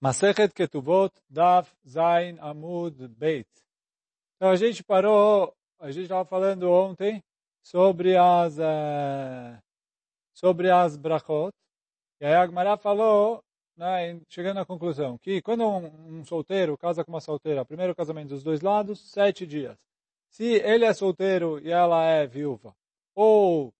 Masechet Ketubot Daf Zain Amud Beit. Então a gente parou, a gente estava falando ontem sobre as uh, sobre as brachot. E aí a Agmará falou, né, chegando à conclusão, que quando um, um, solteiro casa com uma solteira, primeiro casamento dos dois lados, sete dias. Se ele é solteiro e ela é viúva, ou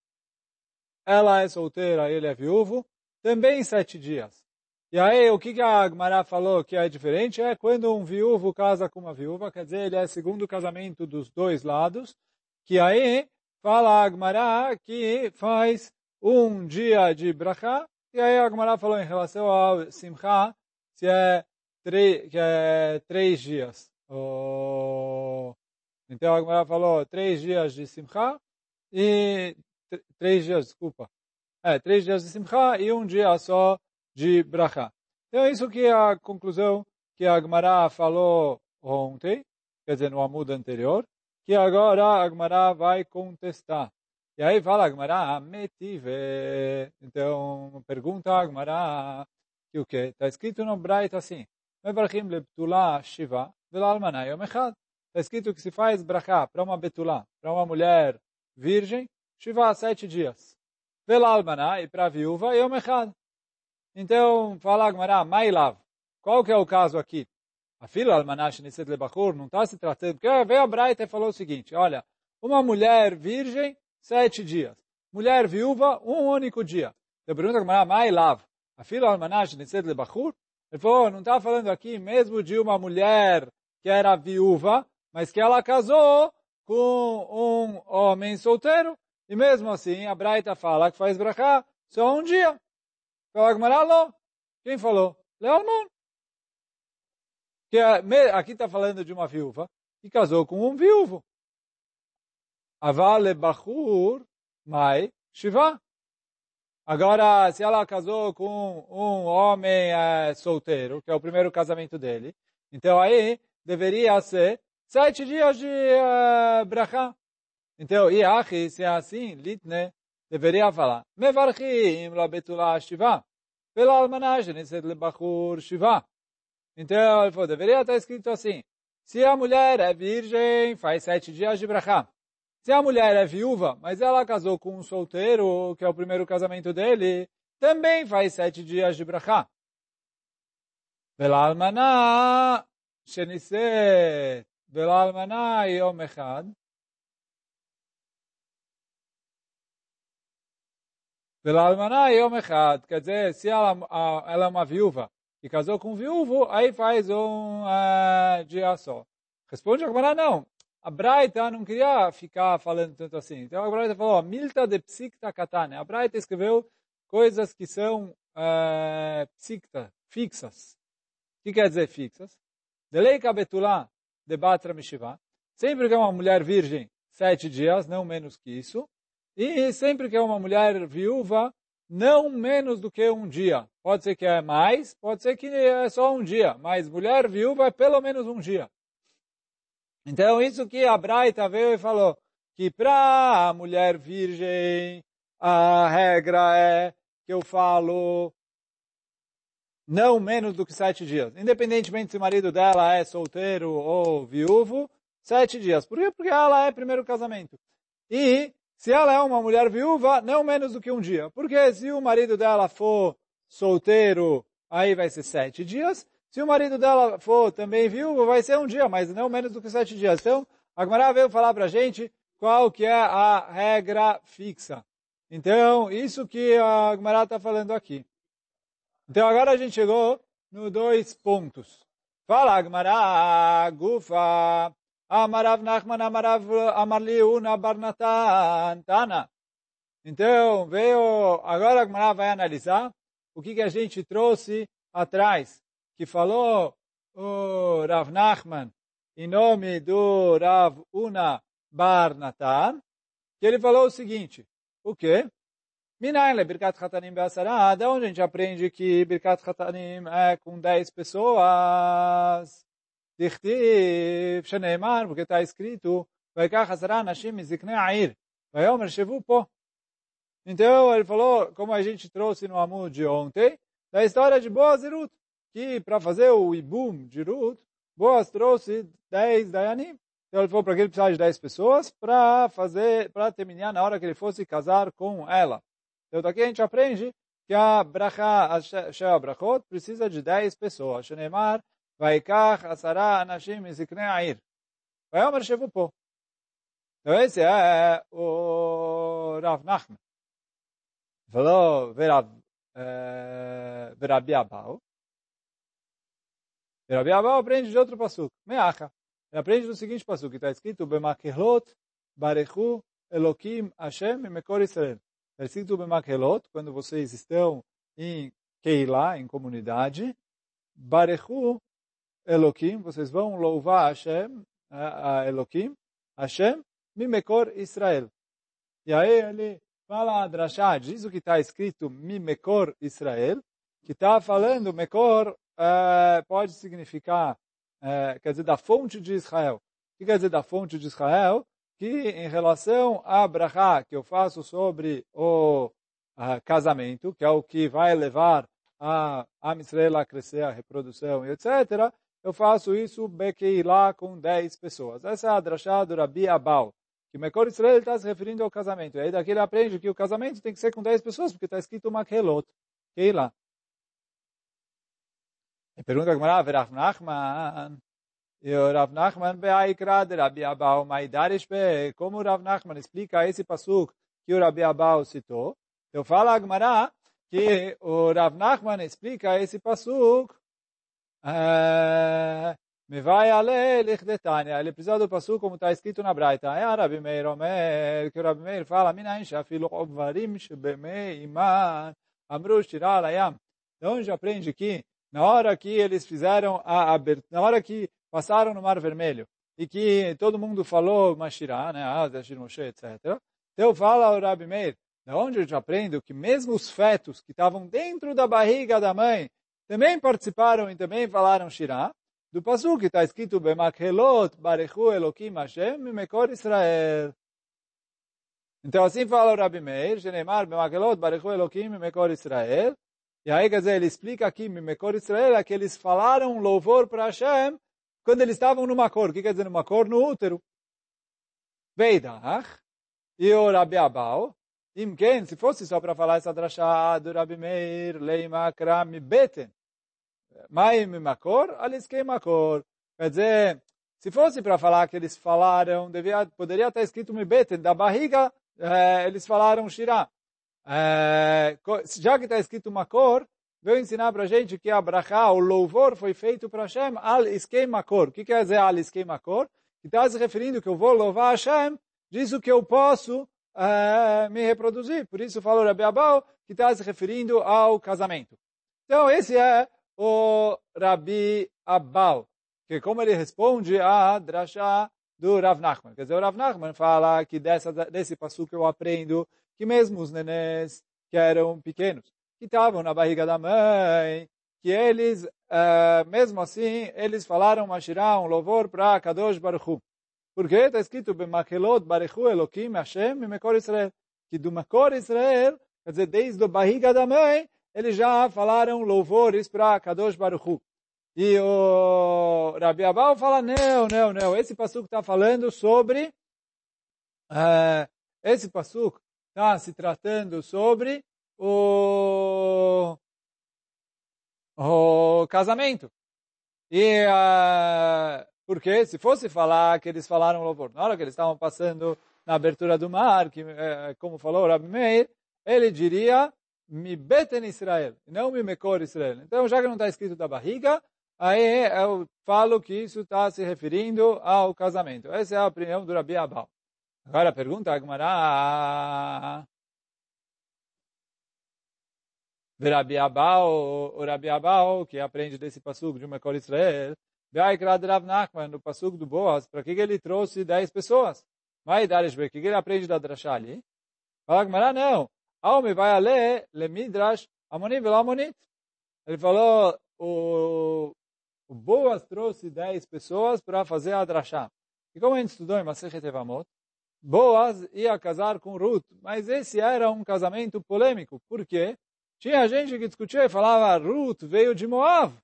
ela é solteira e ele é viúvo, também sete dias. E aí, o que, a Agmará falou que é diferente é quando um viúvo casa com uma viúva, quer dizer, ele é segundo casamento dos dois lados, que aí fala a Agmará que faz um dia de brachá, e aí a Agmará falou em relação ao simcha, se é, que é três dias. Então a Agmará falou três dias de simcha, e três dias, desculpa, é, três dias de simcha e um dia só de brachá. Então, isso que é a conclusão que a Agmará falou ontem, quer dizer, no amudo anterior, que agora a Agmará vai contestar. E aí fala Agmará, metive. Então, pergunta a Agmará, que o quê? Está escrito no Braita assim, Mevarchim lebtula shiva velalmana yom. Está escrito que se faz brachá para uma betulá, para uma mulher virgem, shiva sete dias. Velalmana e para a viúva yom echad. Então, fala Agmará, Mailav. Qual que é o caso aqui? A filha Almanash Niset Lebachur não está se tratando, porque veio a Braita e falou o seguinte, olha, uma mulher virgem, sete dias. Mulher viúva, um único dia. Eu pergunto a Agmará, Mailav. A filha Almanash Niset Lebachur? Ele falou, não está falando aqui mesmo de uma mulher que era viúva, mas que ela casou com um homem solteiro, e mesmo assim a Braita fala que faz brachá só um dia. Fala Quem falou? Leomon. Que aqui está falando de uma viúva que casou com um viúvo. Avale Bachur Mai Shiva. Agora, se ela casou com um homem é, solteiro, que é o primeiro casamento dele, então aí deveria ser sete dias de uh. Então, aqui, se é assim, litne, deveria falar, mevarchim la betula shiva, pela almaná geneset le bachur shiva. Então, ele falou, deveria estar escrito assim, se a mulher é virgem, faz sete dias de brachá. Se a mulher é viúva, mas ela casou com um solteiro, que é o primeiro casamento dele, também faz sete dias de brachá. Pela almaná, sheniset, pela almaná echad, Pela almaná quer dizer, se ela, ela é uma viúva e casou com um viúvo, aí faz um uh, dia só. Responde a Gemara, não. A Braita não queria ficar falando tanto assim. Então a Braita falou, milta de psikta katane. A Braita escreveu coisas que são uh, fixas. O que quer dizer fixas? Delei kabetulá de batra mishiva. Sempre que é uma mulher virgem, sete dias, não menos que isso. E sempre que é uma mulher viúva, não menos do que um dia. Pode ser que é mais, pode ser que é só um dia, mas mulher viúva é pelo menos um dia. Então, isso que a Braita veio e falou, que para a mulher virgem, a regra é que eu falo não menos do que sete dias. Independentemente se o marido dela é solteiro ou viúvo, sete dias. Por quê? Porque ela é primeiro casamento. E se ela é uma mulher viúva, não menos do que um dia. Porque se o marido dela for solteiro, aí vai ser sete dias. Se o marido dela for também viúvo, vai ser um dia, mas não menos do que sete dias. Então, a Gemara veio falar para a gente qual que é a regra fixa. Então, isso que a Gemara está falando aqui. Então, agora a gente chegou no dois pontos. Fala, Gemara, Gufa, Amarav Nachman, Amarav Amarli Una Barnatan, Tana. Então, veio, agora a Gemara vai analisar o que, que a gente trouxe atrás, que falou o Rav Nachman em nome do Rav Una Barnatan, que ele falou o seguinte, o quê? Minayle Birkat Khatanim Be'asara, de onde a gente aprende que Birkat Khatanim é com 10 pessoas? דכתיב שנאמר, porque está escrito, ויקח עשרה אנשים מזקני העיר, ויאמר שבו פה. Então, ele falou, como a gente trouxe no Amud de ontem, da história de Boaz e Ruth. que para fazer o ibum de Ruth, Boas trouxe 10 Dayanim. Então ele falou para que ele precisava de 10 pessoas para fazer, para terminar na hora que ele fosse casar com ela. Então daqui a gente aprende que a bracha, a Shea Brachot, precisa de 10 pessoas. Shenemar, Vaikach, Asara, Anashim, Zikne Air. Vai Omer Shevupo. Então esse é o Rav Nachman. Falou, Verabi Abau. Verabi Abau aprende de outro passuco. Meacha. Ele aprende do seguinte passuco, que está escrito, Bemakelot, Barechu, Elokim, Hashem e Mekor Israel. Está escrito Bemakelot, quando vocês estão em Keilah, em comunidade, Barechu, Elokim, vocês vão louvar Hashem, a Elokim, Hashem, Mimekor Israel. E aí ele fala a Drashá, diz o que está escrito Mimekor Israel, que está falando, Mekor uh, pode significar, uh, quer dizer, da fonte de Israel. O que quer dizer da fonte de Israel? Que em relação a Brachá, que eu faço sobre o uh, casamento, que é o que vai levar a, a Israel a crescer, a reprodução etc., eu faço isso lá com 10 pessoas. Essa é a drachá do Rabi Abal. Que Mekor Israel está se referindo ao casamento. E aí daqui ele aprende que o casamento tem que ser com 10 pessoas, porque está escrito Makelot. Keila. E pergunta como Rav Nachman. E o Rav Nachman be'aikra de Rabi Abal maidarish be. Como o Rav Nachman explica esse pasuk que o Rabi Abal citou. Eu falo a Gemara que o Rav Nachman explica esse pasuk me vai ale lichdetania. Ele precisa do passo como está escrito na Braita. É Rabi Meir Omer, que o Rabi Meir fala, minayin shafilu obvarim shebemei iman amru shirar ayam. De onde aprende que na hora que eles fizeram a abertura, na hora que passaram no Mar Vermelho, e que todo mundo falou Mashirah, né, Azashir Moshe, etc. Então fala o Rabi Meir, da onde eu aprendo que mesmo os fetos que estavam dentro da barriga da mãe, também participaram e também falaram Shirah, do Pasuk que está escrito Bemakhelot Barechu Elokim Hashem Mekor Israel. Então assim fala o Rabi Meir, Shenemar Bemakhelot Barechu Elokim Mekor Israel. E aí, quer dizer, ele explica aqui, Mekor Israel, é que eles falaram louvor para Hashem quando eles estavam numa cor. O que quer dizer numa cor? No útero. Veidach. E o Rabi Abau. Imken, se fosse só para falar essa drachá do Rabi Meir, Leima Kram Beten. Maim Makor, Aliskei Makor. Quer dizer, se fosse para falar que eles falaram, devia, poderia estar escrito Mibeten, da barriga, é, eles falaram Shirah. É, já que está escrito Makor, veio ensinar para a gente que a brachá, o louvor, foi feito para Hashem al iskei makor. O que quer dizer al iskei makor? Que está se referindo que eu vou louvar Hashem, diz o que eu posso é, me reproduzir. Por isso falou Rabi Abau, que está se referindo ao casamento. Então, esse é o Rabi Abal, que como ele responde a drasha do Rav Nachman. Quer dizer, o Rav Nachman fala que dessa, desse que eu aprendo que mesmo os nenês que eram pequenos, que estavam na barriga da mãe, que eles, uh, mesmo assim, eles falaram Mashirah, um louvor para Kadosh Baruch Hu. Porque está escrito, Bemakelot Baruchu Elokim Hashem Mekor Israel, que do Mekor Israel, quer dizer, desde a barriga da mãe, eles já falaram louvores para Kadosh Baruchu. E o Rabi Abal fala, não, não, não, esse passuco está falando sobre, uh, esse passuco está se tratando sobre o, o casamento. E uh, porque se fosse falar que eles falaram louvor, na hora que eles estavam passando na abertura do mar, que, uh, como falou o Rabi Meir, ele diria mi beten Israel, não mi mekor Israel. Então, já que não está escrito da barriga, aí eu falo que isso está se referindo ao casamento. Essa é a opinião do Rabi Abal. Agora, pergunta a Gemara. Rabi Abal, o Rabi Abal, que aprende desse passugo de Mekor Israel, Beaikra de Rav no passugo do Boas, para que ele trouxe 10 pessoas? Vai dar o que ele aprende da Drashali? Fala Gemara, não. Aome vai a ler le midrash amonim velo amonit. Ele falou, o, o Boas trouxe 10 pessoas para fazer a drashá. E como a gente estudou em Masechet Evamot, Boas ia casar com Ruth, mas esse era um casamento polêmico. Por quê? Tinha gente que discutia e falava, Ruth veio de Moab.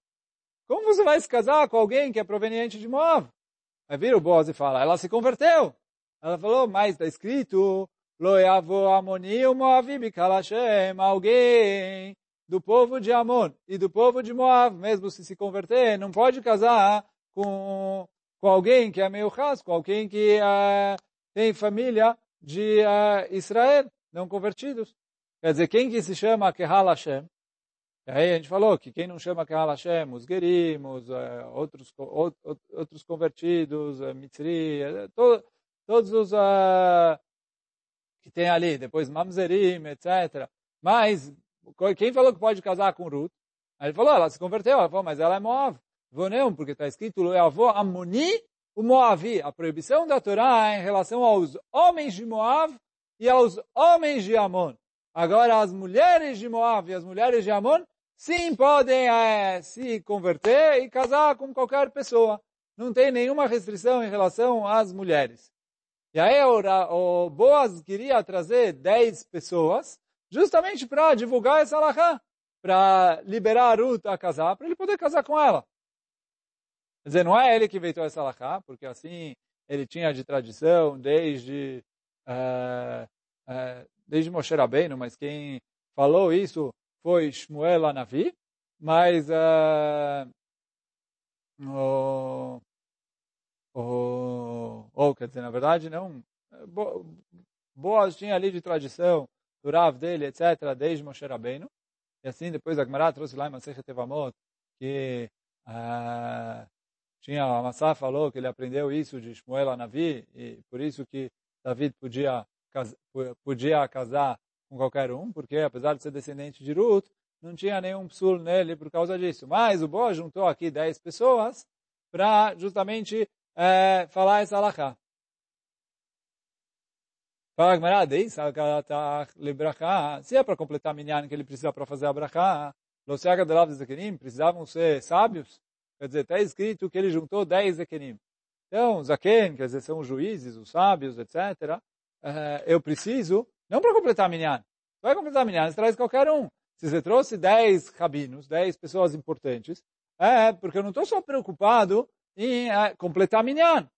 como você vai se casar com alguém que é proveniente de Moab? Aí vira o Boaz e fala, ela se converteu. Ela falou, mas está escrito, Loiavo Amoni o Moavi Kalashem, alguém do povo de Amon e do povo de Moab, mesmo se se converter, não pode casar com, com alguém que é meio com alguém que uh, tem família de uh, Israel, não convertidos. Quer dizer, quem que se chama Kehal Hashem? E aí a gente falou que quem não chama Kehal Hashem, os Gerim, os, uh, outros, outros convertidos, uh, Mitzri, to, todos os que tem ali, depois Mamzerim, etc. Mas quem falou que pode casar com Ruth? Aí ele falou, ela se converteu, ela falou, mas ela é Moab. Vou não, porque está escrito, avô Amoni, o Moavi. A proibição da Torá é em relação aos homens de Moab e aos homens de Amon. Agora, as mulheres de Moab e as mulheres de Amon, sim, podem é, se converter e casar com qualquer pessoa. Não tem nenhuma restrição em relação às mulheres. E aí o, o Boaz queria trazer 10 pessoas justamente para divulgar essa alahá, para liberar a Ruth a casar, para ele poder casar com ela. Quer dizer, não é ele que inventou essa alahá, porque assim ele tinha de tradição desde, uh, uh, desde Moshe Rabbeinu, mas quem falou isso foi Shmuel Anavi, mas uh, o, o, ou, quer dizer, na verdade, não, Boas tinha ali de tradição do Rav dele, etc., desde Moshe Rabbeinu. E assim, depois a Gemara trouxe lá em Masechet Tevamot, que uh, tinha, a Massá falou que ele aprendeu isso de Shmuel Anavi, e por isso que David podia, podia casar com qualquer um, porque apesar de ser descendente de Ruth, não tinha nenhum psul nele por causa disso. Mas o Boaz juntou aqui 10 pessoas para justamente é, falar essa alahá. Fala Gmará, se é para completar a minyan que ele precisa para fazer a brachá, Losiaga de Lav Zekenim precisavam ser sábios, quer dizer, está escrito que ele juntou 10 Zekenim. Então, Zaken, quer dizer, são os juízes, os sábios, etc. Eh, eu preciso, não para completar a minyan, vai completar a minyan, você traz qualquer um. Se você trouxe 10 rabinos, 10 pessoas importantes, é porque eu não estou só preocupado em é, completar minyan.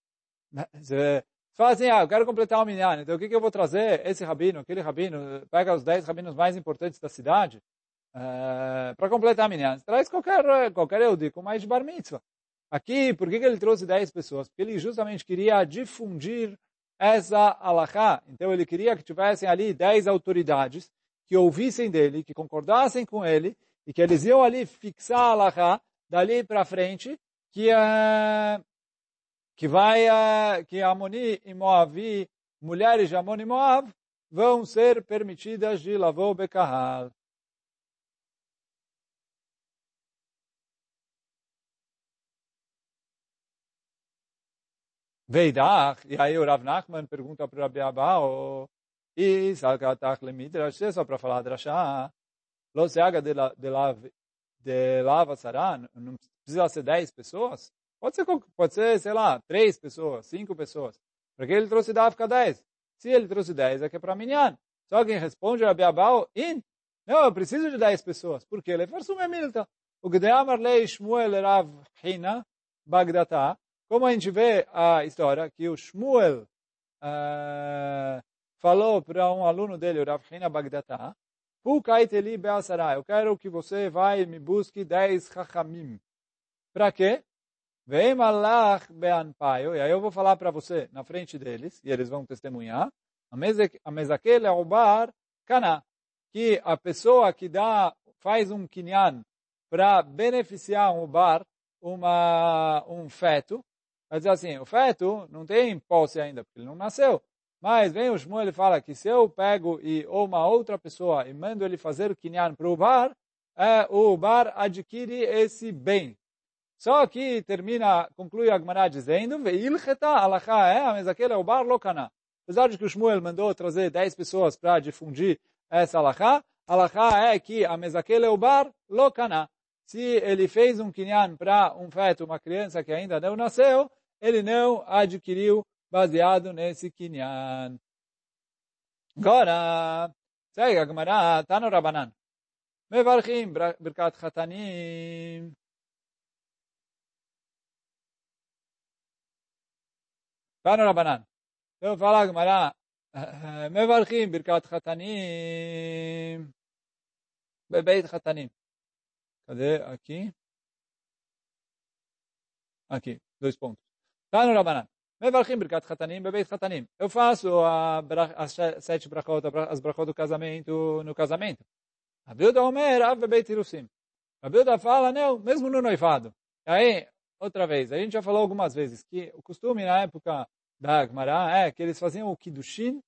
Você fala assim, ah, eu quero completar o minyan, então o que, que eu vou trazer? Esse rabino, aquele rabino, pega os dez rabinos mais importantes da cidade é, para completar minyan. Traz qualquer, qualquer Eudi com mais de bar mitzvah. Aqui, por que, que ele trouxe dez pessoas? Porque ele justamente queria difundir essa alahá. Então ele queria que tivessem ali dez autoridades que ouvissem dele, que concordassem com ele, e que eles iam ali fixar a alahá dali para frente, que, uh, que vai, uh, que Amoni e Moavi, mulheres de Amon e Moab, vão ser permitidas de lavou Bekahal. Veidach, e aí o Rav Nachman pergunta para o Rabi Abba, e Salkatach Lemidrash, é só para falar drashá, Lo se haga de, la, de, la, de lava saran, precisa ser 10 pessoas? Pode ser, pode ser, sei lá, 3 pessoas, 5 pessoas. Porque ele trouxe da África 10. Se ele trouxe 10, é que é para Minyan. Só quem responde é Abiabal, in. Não, eu preciso de 10 pessoas. Por quê? Ele farsum é milta. O Gdeamar lei Shmuel Rav Hina Bagdata. Como a gente vê a história, que o Shmuel uh, falou para um aluno dele, o Rav Hina Bagdata, eu quero que você vai e me busque 10 chachamim. Para quê? Vem malach beanpaio. E aí eu vou falar para você na frente deles, e eles vão testemunhar. A mesaquele bar cana. Que a pessoa que dá, faz um kinyan para beneficiar um bar, uma, um feto, vai dizer assim, o feto não tem posse ainda, porque ele não nasceu. Mas vem o Shmuel e fala que se eu pego e, ou uma outra pessoa e mando ele fazer o kinyan para o bar, é, o bar adquire esse bem. Só que termina, conclui a Gemara dizendo, é, mas aquele é o bar. Apesar de que o Shmuel mandou trazer 10 pessoas para difundir essa alacha, alacha é que a mesaquele é o bar lokana. Se ele fez um kinyan para um feto, uma criança que ainda não nasceu, ele não adquiriu baseado nesse kinyan. Agora, segue a Gemara, está no Rabanan. Mevarchim, Birkat Chatanim. No Rabanan. Então fala a Gemara, Mevarchim Birkat Chatanim, Bebeit Chatanim. Cadê? Aqui. Aqui, dois pontos. Tá no Rabanan. Mevarchim Birkat Chatanim, Bebeit Chatanim. Eu faço a, as sete brachot, as brachot do casamento no casamento. A Bilda Omer, Av Bebeit Irusim. A Bilda fala, não, mesmo no noivado. Aí, outra vez, a gente já falou algumas vezes que o costume na época da Agmará é que eles faziam o Kiddushin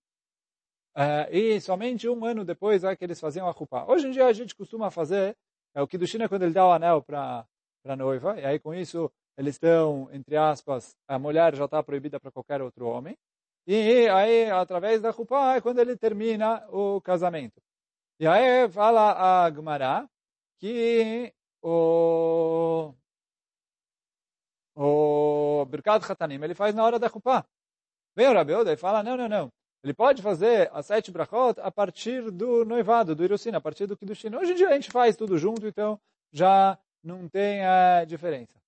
uh, e somente um ano depois é que eles faziam a Chupá. Hoje em dia a gente costuma fazer, é, o Kiddushin é quando ele dá o anel para a noiva, e aí com isso eles estão, entre aspas, a mulher já está proibida para qualquer outro homem, e aí através da Chupá é quando ele termina o casamento. E aí fala a Agmará que o o Birkat Khatanim ele faz na hora da Chupá. Vem o Rabi Oda e fala, não, não, não. Ele pode fazer as sete brachot a partir do noivado, do Irusin, a partir do Kiddushin. Hoje em dia a gente faz tudo junto, então já não tem a diferença.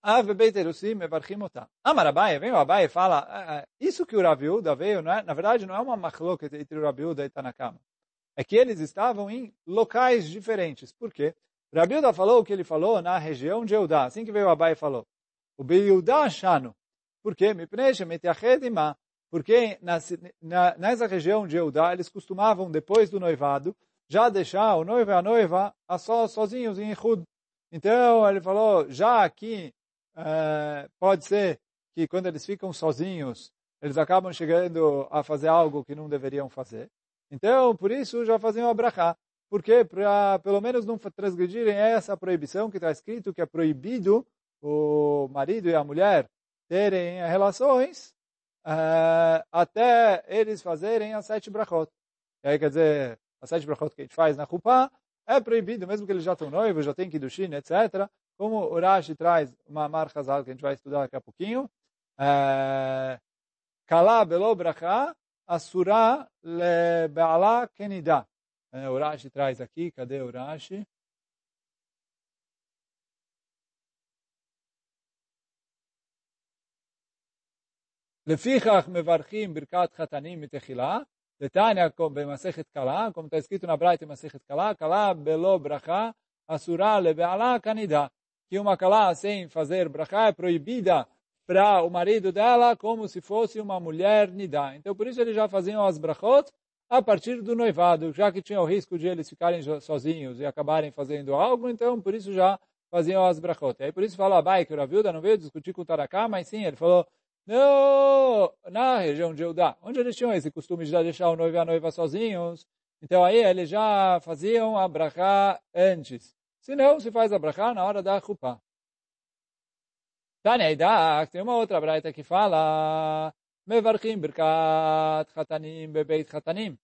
Ave Beit Irusim Mevarchim Otah. Amar Abaye, vem o Abaye e fala, ah, ah, isso que o Rabi Uda veio, é, na verdade não é uma machloket entre o Rabi Uda e Tanakama. É que eles estavam em locais diferentes. Por quê? O Rabi Uda falou o que ele falou na região de Eudá, assim que veio o Abaye falou. O Beyudá Shano. Por quê? Porque nessa região de Eudá, eles costumavam, depois do noivado, já deixar o noivo e a noiva a só, sozinhos em Ehud. Então, ele falou, já aqui, uh, pode ser que quando eles ficam sozinhos, eles acabam chegando a fazer algo que não deveriam fazer. Então, por isso, já faziam a brachá. Por quê? Para, pelo menos, não transgredirem essa proibição que está escrito que é proibido o marido e a mulher terem relações uh, até eles fazerem as sete brachot. E aí, quer dizer, as sete brachot que a gente faz na Kupá é proibido, mesmo que eles já estão noivos, já têm Kiddushin, etc. Como o Rashi traz uma marca que a gente vai estudar daqui a pouquinho. Kala belo bracha, asura le be'ala kenida. O Rashi traz aqui, cadê o Rashi? לפיכך מברכים ברכת חתנים מתחילה, לתניא במסכת קלה, como está escrito na Braita במסכת קלה, קלה בלא ברכה אסורה לבעלה כנידה. Que uma calá sem fazer brachá é proibida para o marido dela como se fosse uma mulher nidá. Então, por isso eles já faziam as brachot a partir do noivado, já que tinha o risco de eles ficarem sozinhos e acabarem fazendo algo, então por isso já faziam as brachot. E aí por isso fala Abai que o Ravilda não veio discutir com o Taraká, mas sim, ele falou, no, na região de Judá, onde eles tinham esse costume de deixar o noivo e a noiva sozinhos. Então aí eles já faziam a brachá antes. Se não, se faz a brachá na hora da chupá. Tânia Idak, tem uma outra braita que fala Mevarchim birkat chatanim bebeit chatanim.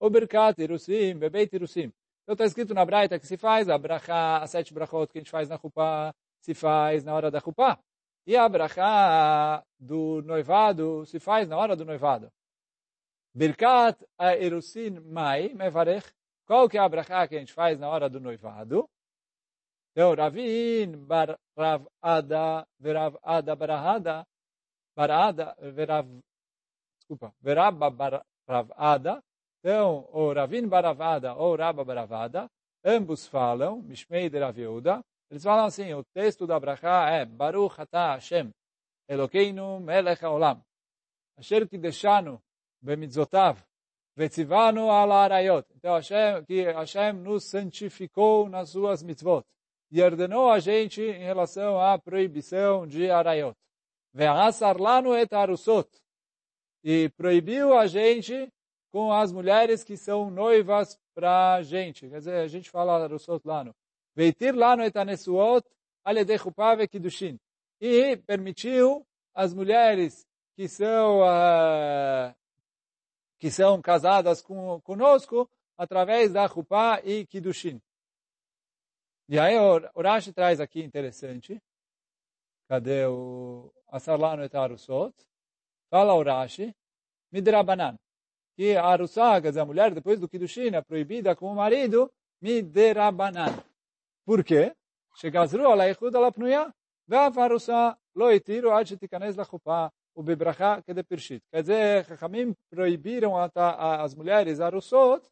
Ou birkat irusim bebeit irusim. Então está escrito na braita que se faz a brachá, as sete brachot que a gente faz na chupá, se faz na hora da chupá. E a brachá do noivado se faz na hora do noivado. Birkat a erusin mai mevarech. Qual que é a brachá que a gente faz na hora do noivado? Então, Ravin bar Rav Ada verav Ada barahada barada verav desculpa verabba bar Rav Ada então o Ravin baravada ou Rabba baravada ambos falam Mishmei de Rav Yehuda eles falam assim, o texto da Brachá é Baruch Ata Hashem, Elokeinu Melech Haolam, Asher Kideshanu Bemidzotav, Vetzivanu Ala Arayot. Então, Hashem, que Hashem nos santificou nas suas mitzvot e ordenou a gente em relação à proibição de Arayot. Ve'asar lanu et arusot. E proibiu a gente com as mulheres que são noivas para a gente. Quer dizer, a gente fala arusot lano. Veitir lá no etanesuot aledei chupá. E permitiu as mulheres que são uh, que são casadas com, conosco através da chupá e kidushin. E aí o, Rashi traz aqui interessante. Cadê o Asarlano et Arusot? Fala o Rashi. Midrabanan. Que a Arusá, quer dizer, a mulher depois do Kiddushin é proibida com o marido. Midrabanan. Por quê? שגזרו על האיחוד על הפנויה, ואף ארוסה lo itiru ad shetikanes lachupá, o bebrachá que de pirshit. Quer dizer, Chachamim proibiram as mulheres arusot,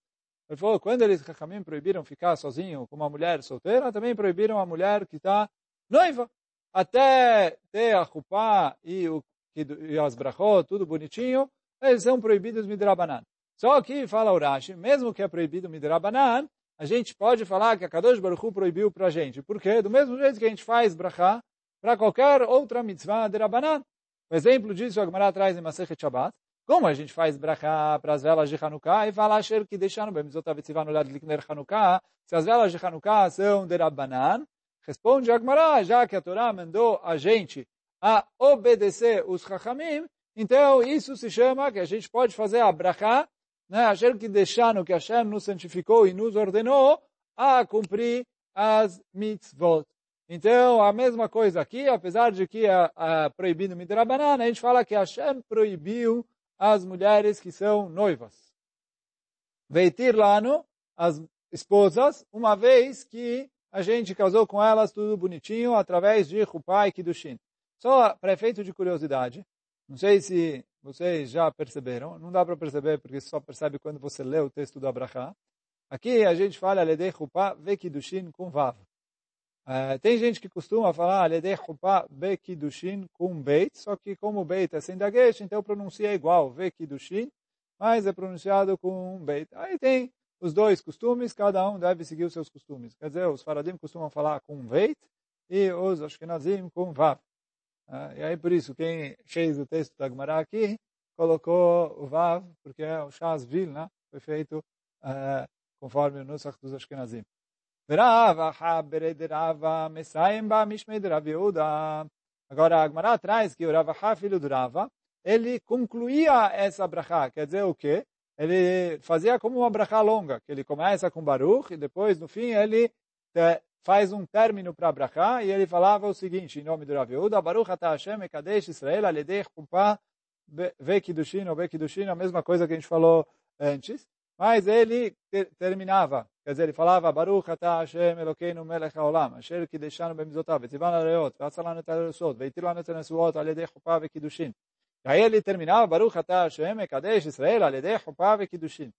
ele falou, quando eles, Chachamim, proibiram ficar sozinho com uma mulher solteira, também proibiram a mulher que está noiva. Até ter a chupá e, o, e as brachot, tudo bonitinho, eles são proibidos midrabanan. Só que, fala Urashi, mesmo que é proibido midrabanan, a gente pode falar que a Kadosh Baruch Hu proibiu para a gente. Por quê? Do mesmo jeito que a gente faz brachá para qualquer outra mitzvah de Rabanan. O exemplo disso a Gemara traz em Masechet Shabbat. Como a gente faz brachá para as velas de Hanukkah e fala que deixaram bem, no lado de Hanukkah, se as velas de Hanukkah são de Rabbanan, responde a já que a Torá mandou a gente a obedecer os Chachamim, então isso se chama que a gente pode fazer a brachá, né, que deixaram, que Hashem nos santificou e nos ordenou a cumprir as mitzvot. Então, a mesma coisa aqui, apesar de que é, é proibido midrabanan, a gente fala que Hashem proibiu as mulheres que são noivas. Veitir lano, as esposas, uma vez que a gente casou com elas tudo bonitinho, através de Rupai e Kiddushin. Só para efeito de curiosidade, não sei se vocês já perceberam, não dá para perceber porque só percebe quando você lê o texto do Abraha. Aqui a gente fala Ledei Rupa ve Kiddushin com Vav. Uh, tem gente que costuma falar Ledei Rupa be Kiddushin com Beit, só que como Beit é sem dagesh, então pronuncia igual, ve Kiddushin, mas é pronunciado com Beit. Aí tem os dois costumes, cada um deve seguir os seus costumes. Quer dizer, os faradim costumam falar com Beit e os Ashkenazim com Vav. Uh, e aí por isso, quem fez o texto da Gemara aqui, colocou o Vav, porque é o Shaz Vil, né? foi feito uh, conforme o Nusach dos Ashkenazim. Agora a Agmará traz que o Ravaha, filho do Rava, ele concluía essa brachá. Quer dizer o quê? Ele fazia como uma brachá longa, que ele começa com Baruch e depois, no fim, ele faz um término para a brachá e ele falava o seguinte, em nome do Rav Yehuda, Baruch ata Hashem ekadesh Israel aledei chuppah ve kiddushin ou ve kiddushin, a mesma coisa que a gente falou antes. Mas ele terminava, quer dizer, ele falava, Baruch atah Hashem Elokeinu melech haolam, asher kideshanu bemizotav, areot, et. E aí ele terminava, Baruch Hashem Israel, al yedei chuppah vekiddushin.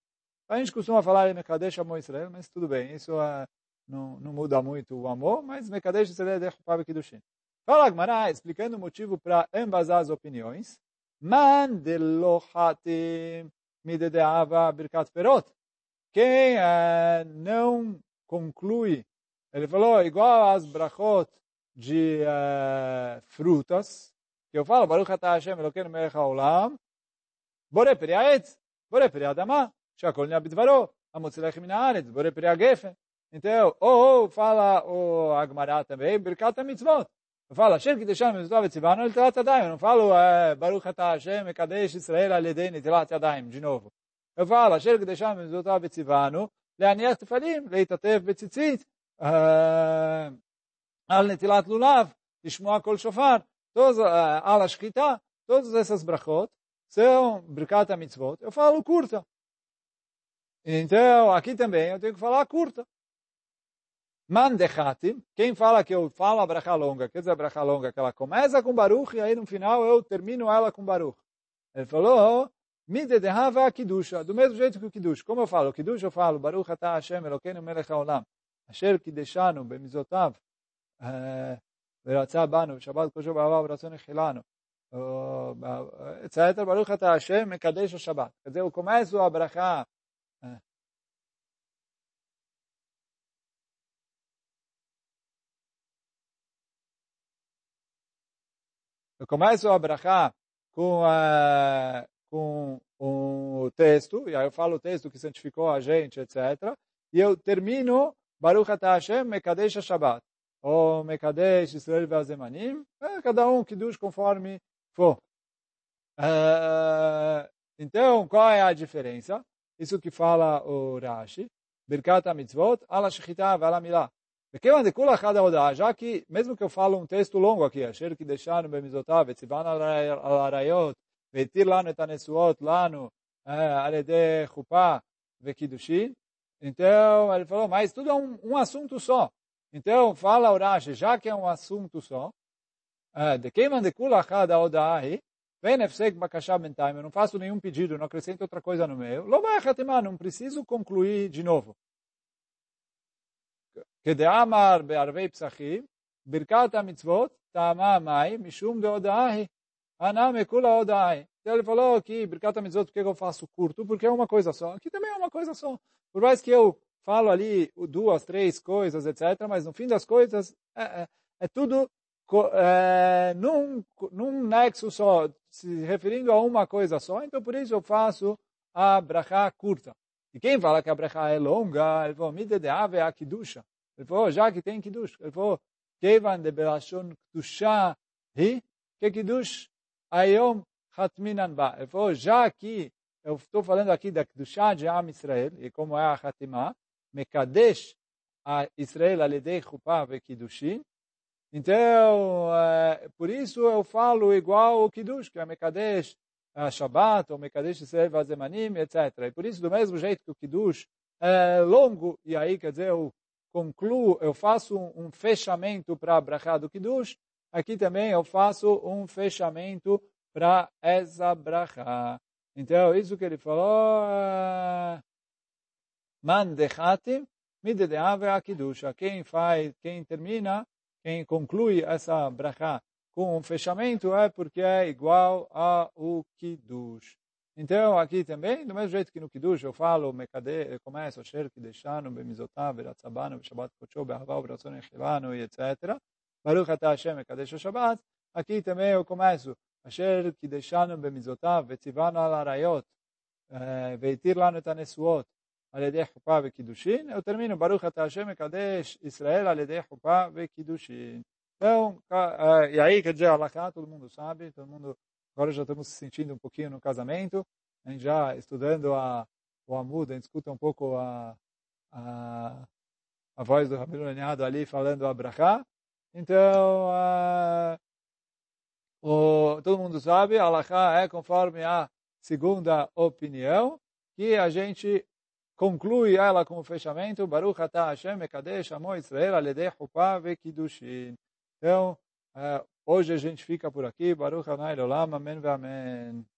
A gente costuma falar Mekadesh Amo Israel, mas tudo bem, isso é, não, não muda muito o amor, mas Mekadesh Israel, yedei chuppah vekiddushin. Fala Agmará, explicando o motivo para embasar as opiniões. Man de lohatim midedeava birkat perot. Quem uh, não conclui, ele falou, igual as brachot de uh, frutas, que eu falo, Baruch atah Hashem Elokeinu melech haolam, bore peri העץ, בורא פרי האדמה, שהכל נהיה בדברו, המוציא לחם מן הארץ, בורא פרי הגפן. Então, ou, ou fala o Agmará também, Birkat HaMitzvot. Fala, Shem Kiddusham Mitzvot Tzibano El Tilat Yadayim. Não falo é, Baruch Atah Hashem Kadesh Israel Aledeni Tilat Yadayim, de novo. Eu falo, Shem Kiddusham Mitzvot Tzibano Leaniach Tefalim Leitatev Betzitzit eh, Al Netilat Lulav Lishmoa Kol Shofar todos, eh, Al Ashkita Todas essas brachot são Birkat Mitzvot. Eu falo curta. Então, aqui também eu tenho que falar curta. Mandechatim, quem fala que eu falo a bracha longa, quer dizer a bracha longa, que ela começa com Baruch e aí no final eu termino ela com Baruch. Ele falou, Midedehava Kidusha, do mesmo jeito que o Kiddush. Como eu falo? O Kiddush eu falo, Baruch atah Hashem Elokeinu melech haolam, asher kideshanu bemizotav, ורצה בנו, שבת קודשו בעבר ורצון החילנו, etc. ברוך אתה השם מקדש השבת. כזה הוא começa Eu começo a brachá com, uh, com o texto, e aí eu falo o texto que santificou a gente, etc. E eu termino Baruch Atah Hashem Mekadesh Shabbat. Ou Mekadesh Israel Vazemanim. É, cada um que diz conforme for. Uh, então, qual é a diferença? Isso que fala o Rashi. Birkat HaMitzvot, ala shechita ala milah. Já que, mesmo que eu falo um texto longo aqui, Asher que deixaram Bemizotav, Etziban al-Arayot, Vetir lanu et anesuot lanu, Alede Chupá, Vekidushin. Então, ele falou, mas tudo é um, um assunto só. Então, fala Urashi, já que é um assunto só, de queiman de kulachada odahi, vem nefsek bakashá bentaim, eu não faço nenhum pedido, não acrescento outra coisa no meio, lobachatimá, não preciso concluir de novo. Amar be'arvei psachim, birkat mitzvot, ta'ama mai, mishum de odahi, aname kula. Então ele falou que Birkat Mitzvot, por que eu faço curto? Porque é uma coisa só. Aqui também é uma coisa só. Por mais que eu falo ali duas, três coisas, etc., mas no fim das coisas é, é, é tudo é, num, num nexo só, se referindo a uma coisa só. Então por isso eu faço a brachá curta. E quem fala que a brachá é longa, ele falou, a kidusha. Ele falou, já que tem kiddush. Ele falou, kevan de belashon kidusha hi, que kiddush ayom Hatminan Ba. Ele falou, já que eu estou falando aqui da Kedushá de Am Israel, e como é a Hatimah, Mekadesh a Israel alidei Chupá ve Kiddushin, então, é, por isso eu falo igual o Kiddush, que é Mekadesh a Shabbat, ou Mekadesh Israel Vazemanim, etc. E por isso, do mesmo jeito que o Kiddush é longo, e aí, quer dizer, eu concluo, eu faço um, fechamento para a Brachá do Kiddush, aqui também eu faço um fechamento para essa brachá. Então, isso que ele falou, man dechatim, midedeave a kidusha. Quem faz, quem termina, quem conclui essa brachá com um fechamento é porque é igual ao kiddush. Então, aqui também, do mesmo jeito que no Kiddush eu falo, Mekade, eu começo, Asher Kideshanu, Bemizotav, Beratzabanu, Shabbat Kocho, Be'ahava, Beratzon Echilanu, etc. Baruch Ata Hashem, Mekadesh Shabbat. Aqui também eu começo, אשר קידשנו במיזותיו וציוונו על עריות והתיר לנו את הנשואות על ידי חופה וקידושין, eu termino, ברוך אתה השם מקדש ישראל על ידי חופה וקידושין. Então, e aí, quer dizer, Alaká, todo mundo sabe, todo mundo, agora já estamos se sentindo um pouquinho no casamento, a gente já estudando a, o Amud, a gente escuta um pouco a, a, a voz do Rabino Lenhado ali falando a Brachá. Então, o, todo mundo sabe, a Allahá é conforme a segunda opinião, que a gente conclui ela com o fechamento, Baruch atah Hashem ekadesh amo Israel aledei chuppah vekidushin. Então, uh, hoje a gente fica por aqui, Baruch Hanai Olam, Amém Amém.